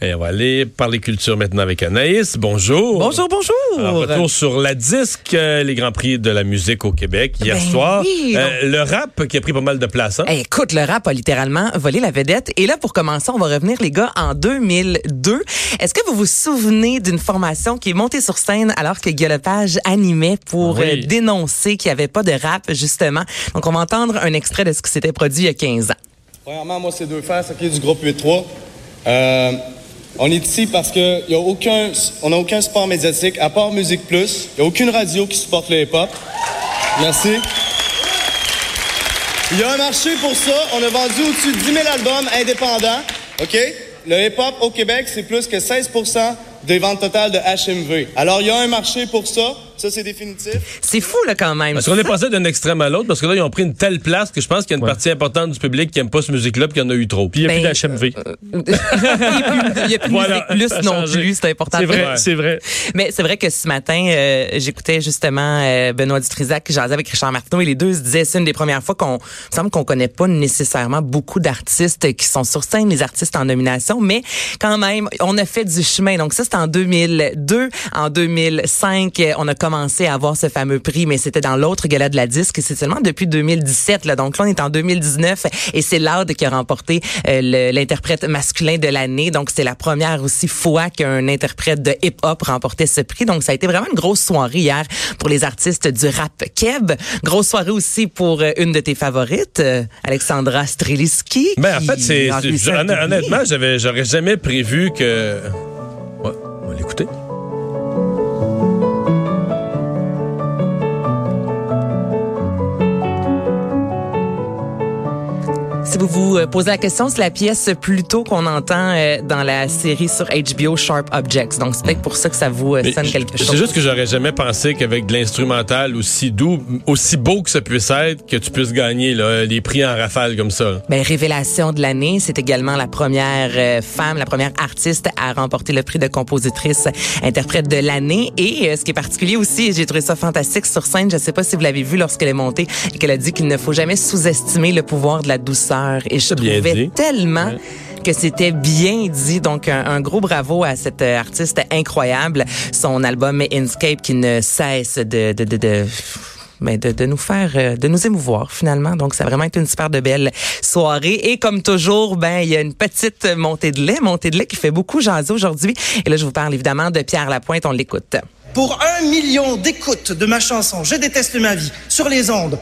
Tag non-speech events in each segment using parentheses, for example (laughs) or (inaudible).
Et on va aller parler culture maintenant avec Anaïs. Bonjour. Bonjour, bonjour. Alors, retour sur la disque, euh, les Grands Prix de la musique au Québec hier Ben soir. oui, Euh, le rap qui a pris pas mal de place. Hein? Eh, écoute, le rap a littéralement volé la vedette. Et là, pour commencer, on va revenir, les gars, en 2002. Est-ce que vous vous souvenez d'une formation qui est montée sur scène alors que Guy Lepage animait pour Oui. euh, dénoncer qu'il n'y avait pas de rap, justement? Donc, on va entendre un extrait de ce qui s'était produit il y a 15 ans. Premièrement, moi, c'est deux faces, OK, du groupe 8-3. On est ici parce qu'on n'a aucun, on a aucun support médiatique, à part Musique Plus. Il n'y a aucune radio qui supporte le hip-hop. Merci. Il y a un marché pour ça. On a vendu au-dessus de 10 000 albums indépendants. OK? Le hip-hop au Québec, c'est plus que 16% des ventes totales de HMV. Alors, il y a un marché pour ça. Ça, c'est définitif. C'est fou, là, quand même. Parce qu'on est passé d'un extrême à l'autre, parce que là, ils ont pris une telle place que je pense qu'il y a une partie importante du public qui aime pas cette musique-là, puis qu'il y en a eu trop. Puis il n'y a Ben, (laughs) plus d'HMV. il n'y a plus de Voilà, musique plus non plus, c'est important. C'est vrai, Ouais. c'est vrai. Mais c'est vrai que ce matin, euh, j'écoutais justement euh, Benoît Dutrisac qui jasait avec Richard Martineau et les deux se disaient c'est une des premières fois qu'on il me semble qu'on connaît pas nécessairement beaucoup d'artistes qui sont sur scène, les artistes en nomination, mais quand même, on a fait du chemin. Donc ça, c'était en 2002. En 2005, euh, on a commencé à avoir ce fameux prix, mais c'était dans l'autre gala de la disque c'est seulement depuis 2017. Là. Donc là, on est en 2019 et c'est Loud qui a remporté euh, l'interprète masculin de l'année. Donc c'est la première aussi fois qu'un interprète de hip-hop remportait ce prix. Donc ça a été vraiment une grosse soirée hier pour les artistes du rap keb. Grosse soirée aussi pour euh, une de tes favorites, euh, Alexandra Streliski. Ben, en fait, c'est, honnêtement, j'avais, j'aurais jamais prévu que. Si vous vous euh, posez la question, c'est la pièce plutôt qu'on entend euh, dans la série sur HBO Sharp Objects. Donc c'est peut-être pour ça que ça vous euh, Mais sonne quelque chose. C'est juste que j'aurais jamais pensé qu'avec de l'instrumental aussi doux, aussi beau que ça puisse être, que tu puisses gagner là, les prix en rafale comme ça. Ben, révélation de l'année, c'est également la première femme, la première artiste à remporter le prix de compositrice interprète de l'année. Et ce qui est particulier aussi, j'ai trouvé ça fantastique sur scène, je sais pas si vous l'avez vu lorsqu'elle est montée, et qu'elle a dit qu'il ne faut jamais sous-estimer le pouvoir de la douceur. Et je bien trouvais dit. tellement que c'était bien dit. Donc, un, un gros bravo à cette euh, artiste incroyable. Son album Inscape qui ne cesse de... de, de, de ben, de, de nous faire, euh, de nous émouvoir finalement. Donc, ça a vraiment été une super de belle soirée. Et comme toujours, ben, il y a une petite montée de lait, montée de lait qui fait beaucoup jaser aujourd'hui. Et là, je vous parle évidemment de Pierre Lapointe. On l'écoute. Pour un million d'écoutes de ma chanson Je déteste ma vie sur les ondes,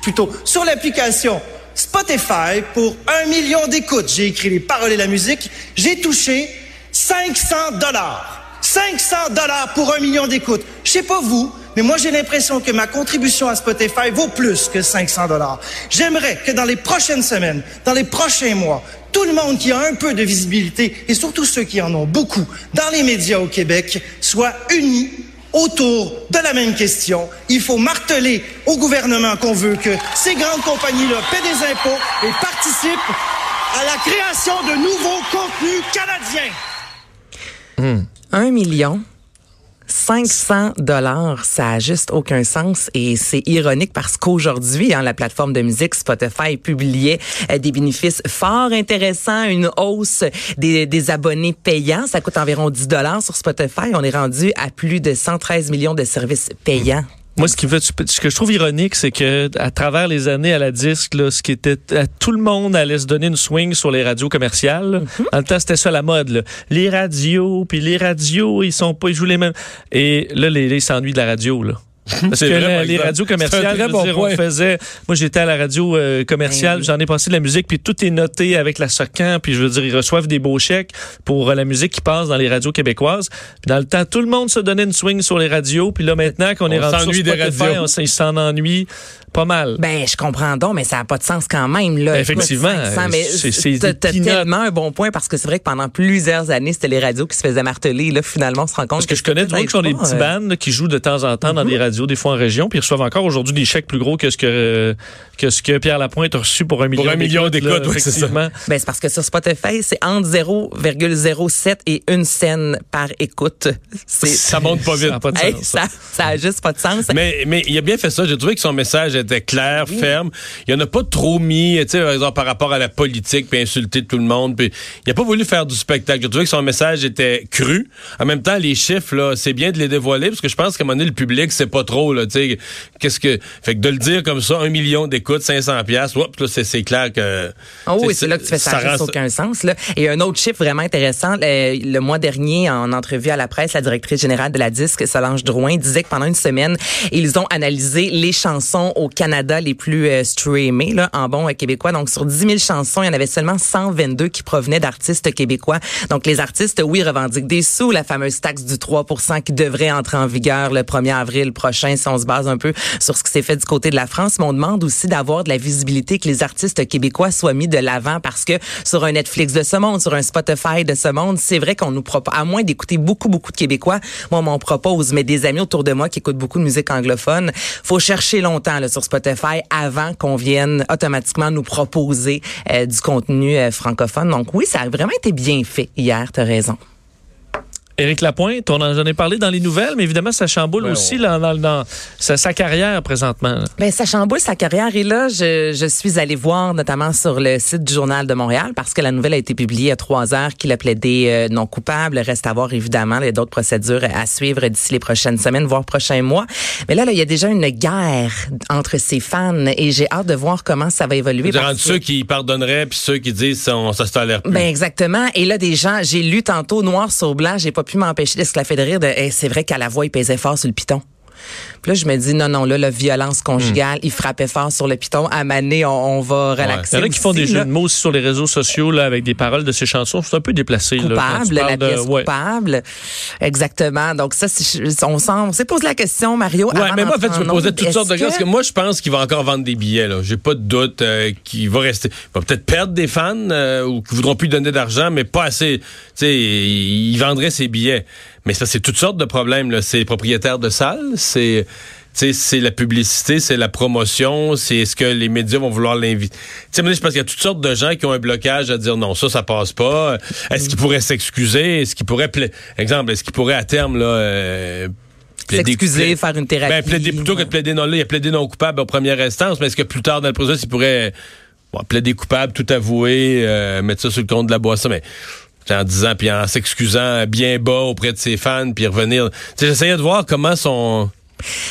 plutôt sur l'application Spotify, pour un million d'écoutes, j'ai écrit les paroles et la musique, j'ai touché 500 dollars. 500 dollars pour un million d'écoutes. Je sais pas vous, mais moi j'ai l'impression que ma contribution à Spotify vaut plus que 500 dollars. J'aimerais que dans les prochaines semaines, dans les prochains mois, tout le monde qui a un peu de visibilité et surtout ceux qui en ont beaucoup dans les médias au Québec soit unis autour de la même question. Il faut marteler au gouvernement qu'on veut que ces grandes compagnies-là paient des impôts et participent à la création de nouveaux contenus canadiens. Un million. 500 dollars, ça a juste aucun sens et c'est ironique parce qu'aujourd'hui, hein, la plateforme de musique Spotify publiait euh, des bénéfices fort intéressants, une hausse des, des abonnés payants. Ça coûte environ 10 dollars sur Spotify. On est rendu à plus de 113 millions de services payants. Moi, ce qui fait, ce que je trouve ironique, c'est que à travers les années à la disque, là, ce qui était, à- tout le monde allait se donner une swing sur les radios commerciales. là. Dans le temps, c'était ça la mode. là. Les radios, puis les radios, ils sont pas, ils jouent les mêmes. Et là, les, les ils s'ennuient de la radio. Là. Parce C'est que vrai, les radios commerciales, très bon dire, on faisait. Moi, j'étais à la radio euh, commerciale, j'en ai passé de la musique, puis tout est noté avec la SOCAN, puis je veux dire, ils reçoivent des beaux chèques pour euh, la musique qui passe dans les radios québécoises. Puis dans le temps, tout le monde se donnait une swing sur les radios, puis là maintenant qu'on est rendu sur des radios. on s'en ennuient pas mal. Ben, je comprends donc, mais ça n'a pas de sens quand même. Là. Ben, effectivement, Écoute, 500, mais c'est- tellement un bon point parce que c'est vrai que pendant plusieurs années, c'était les radios qui se faisaient marteler. Là, finalement, on se rend compte Parce que je connais du monde qui ont des petits euh, bands là, qui jouent de temps en temps dans des radios radio, des fois en région, puis ils reçoivent encore aujourd'hui des chèques plus gros que ce que, que, ce que Pierre Lapointe a reçu pour un million Pour un million d'écoutes, oui, c'est. Ben, c'est parce que sur Spotify, c'est entre 0,07 et une scène par écoute. (laughs) Ça monte pas vite. Ça a pas de Hey, sens, ça, ça a juste pas de sens. Mais, mais il a bien fait ça. J'ai trouvé que son message était clair, ferme. Il en a pas trop mis, tu sais, par exemple, par rapport à la politique, puis insulter tout le monde. Puis il a pas voulu faire du spectacle. J'ai trouvé que son message était cru. En même temps, les chiffres, là, c'est bien de les dévoiler, parce que je pense qu'à un moment donné, le public, c'est pas trop, là, tu sais. Qu'est-ce que, fait que de le dire comme ça, un million d'écoutes, 500 piastres, c'est, clair que. Oh oui, c'est là que tu fais ça, rend juste aucun sens. Là. Et un autre chiffre vraiment intéressant, le, le mois dernier, en entrevue à la presse, la directrice générale de la disque, Solange Drouin, disait que pendant une semaine, ils ont analysé les chansons au Canada les plus euh, streamées là, en bon euh, québécois. Donc, sur 10 000 chansons, il y en avait seulement 122 qui provenaient d'artistes québécois. Donc, les artistes, oui, revendiquent des sous, la fameuse taxe du 3% qui devrait entrer en vigueur le 1er avril prochain, si on se base un peu sur ce qui s'est fait du côté de la France. Mais on demande aussi d'avoir de la visibilité, que les artistes québécois soient mis de l'avant parce que sur un Netflix de ce monde, sur un Spotify de ce monde, c'est vrai qu'on nous propose, à moins d'écouter beaucoup, beaucoup de Québécois, moi, on m'en propose, mais des amis autour de moi qui écoutent beaucoup de musique anglophone, faut chercher longtemps là, sur Spotify avant qu'on vienne automatiquement nous proposer euh, du contenu euh, francophone. Donc oui, ça a vraiment été bien fait hier, t'as raison. Éric Lapointe, on en, ai parlé dans les nouvelles, mais évidemment, ça chamboule Ouais, aussi là, dans, dans sa, sa carrière présentement. Ben, ça chamboule sa carrière et là, je, je suis allée voir notamment sur le site du Journal de Montréal parce que la nouvelle a été publiée à trois heures qu'il a plaidé euh, non coupable. Reste à voir évidemment, il y a d'autres procédures à suivre d'ici les prochaines semaines, voire prochains mois. Mais là, là, il y a déjà une guerre entre ses fans et j'ai hâte de voir comment ça va évoluer. Parce entre que- ceux qui pardonneraient puis ceux qui disent ça, se tolère plus. Ben exactement. Et là, des gens, j'ai lu tantôt noir sur blanc, j'ai pas pu m'empêcher d'esclaffer de rire. De, c'est vrai qu'à la voix, il pesait fort sur le piton. Puis là, je me dis, non, non, là, la violence conjugale, il frappait fort sur le piton. À Mané, on, on va Il relaxer. y en a qui font des là. jeux de mots aussi sur les réseaux sociaux là, avec des paroles de ces chansons. C'est un peu déplacé. là, coupable, la de- pièce ouais. coupable. Exactement. Donc ça, on on s'est posé la question, Mario. Ouais, avant mais moi, en fait, je me posais toutes sortes de questions. Parce que moi, je pense qu'il va encore vendre des billets. Là. J'ai pas de doute euh, qu'il va rester. Il va peut-être perdre des fans euh, ou qui voudront plus donner d'argent, mais pas assez. Tu sais, il il vendrait ses billets. Mais ça, c'est toutes sortes de problèmes. Là. C'est les propriétaires de salles, c'est. tu sais, c'est la publicité, c'est la promotion, c'est est-ce que les médias vont vouloir l'inviter. Tu sais, je pense qu'il y a toutes sortes de gens qui ont un blocage à dire non, ça, ça passe pas. Est-ce qu'ils pourraient s'excuser? Est-ce qu'ils pourraient, pla- exemple, est-ce qu'ils pourraient à terme, là, euh, plaider- S'excuser, faire une thérapie. ben, plaider plutôt que de plaider non, là, il a plaidé non coupable en première instance, mais est-ce que plus tard dans le processus, il pourrait bon, plaider coupable, tout avouer, euh, mettre ça sur le compte de la boisson, mais en disant, puis en s'excusant bien bas auprès de ses fans, puis revenir. J'essayais de voir comment son...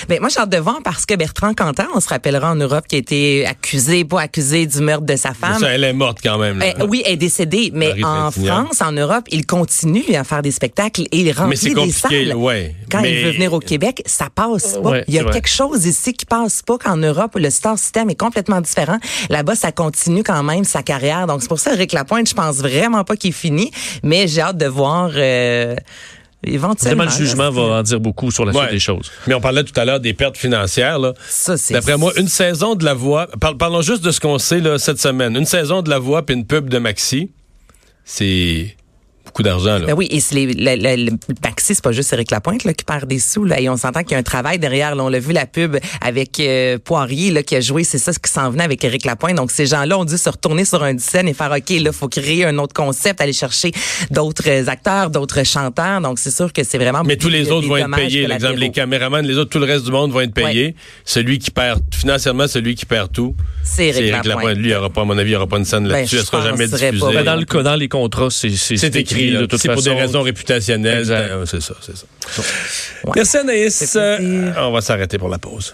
Ben, moi, j'ai hâte de voir parce que Bertrand Cantat, on se rappellera en Europe, qui a été accusé, pas accusé du meurtre de sa femme. Ça, elle est morte quand même. là. Eh, oui, elle est décédée, mais Marie en. France, en Europe, il continue à faire des spectacles et il Mais remplit c'est des compliqué, salles. ouais. Quand Mais- il veut venir au Québec, ça passe pas. Ouais, il y a quelque chose ici qui passe pas qu'en Europe, le star system est complètement différent. Là-bas, ça continue quand même sa carrière. Donc c'est pour ça, Eric Lapointe, je pense vraiment pas qu'il est fini, mais j'ai hâte de voir euh, éventuellement. Vraiment, le jugement là, va en dire beaucoup sur la Ouais. suite des choses. Mais on parlait tout à l'heure des pertes financières. Là. Ça, c'est D'après moi, une saison de la voix. par- parlons juste de ce qu'on sait là, cette semaine. Une saison de la voix puis une pub de Maxi, c'est beaucoup d'argent. Là. Ben oui, et c'est les, le, le, le Maxi, c'est pas juste Eric Lapointe là, qui perd des sous. Là, et on s'entend qu'il y a un travail derrière. Là, on l'a vu la pub avec euh, Poirier là, qui a joué, c'est ça ce qui s'en venait avec Eric Lapointe. Donc ces gens-là ont dû se retourner sur un scène et faire OK, là, faut créer un autre concept, aller chercher d'autres acteurs, d'autres chanteurs. Donc c'est sûr que c'est vraiment. Mais tous les autres vont être payés. L'exemple, les caméramans, les autres, tout le reste du monde vont être payés. Celui qui perd, financièrement, celui qui perd tout, C'est Éric Éric Lapointe. Lui, il aura pas, à mon avis, il n'y aura pas une scène Ben, là-dessus. je Elle sera jamais pas. diffusée. Ben, dans le dans les contrats, c'est c'est- C'est écrit, là. de toute c'est façon. pour des raisons réputationnelles. Euh, C'est ça, c'est ça. Ouais. Merci Anaïs. Euh, on va s'arrêter pour la pause.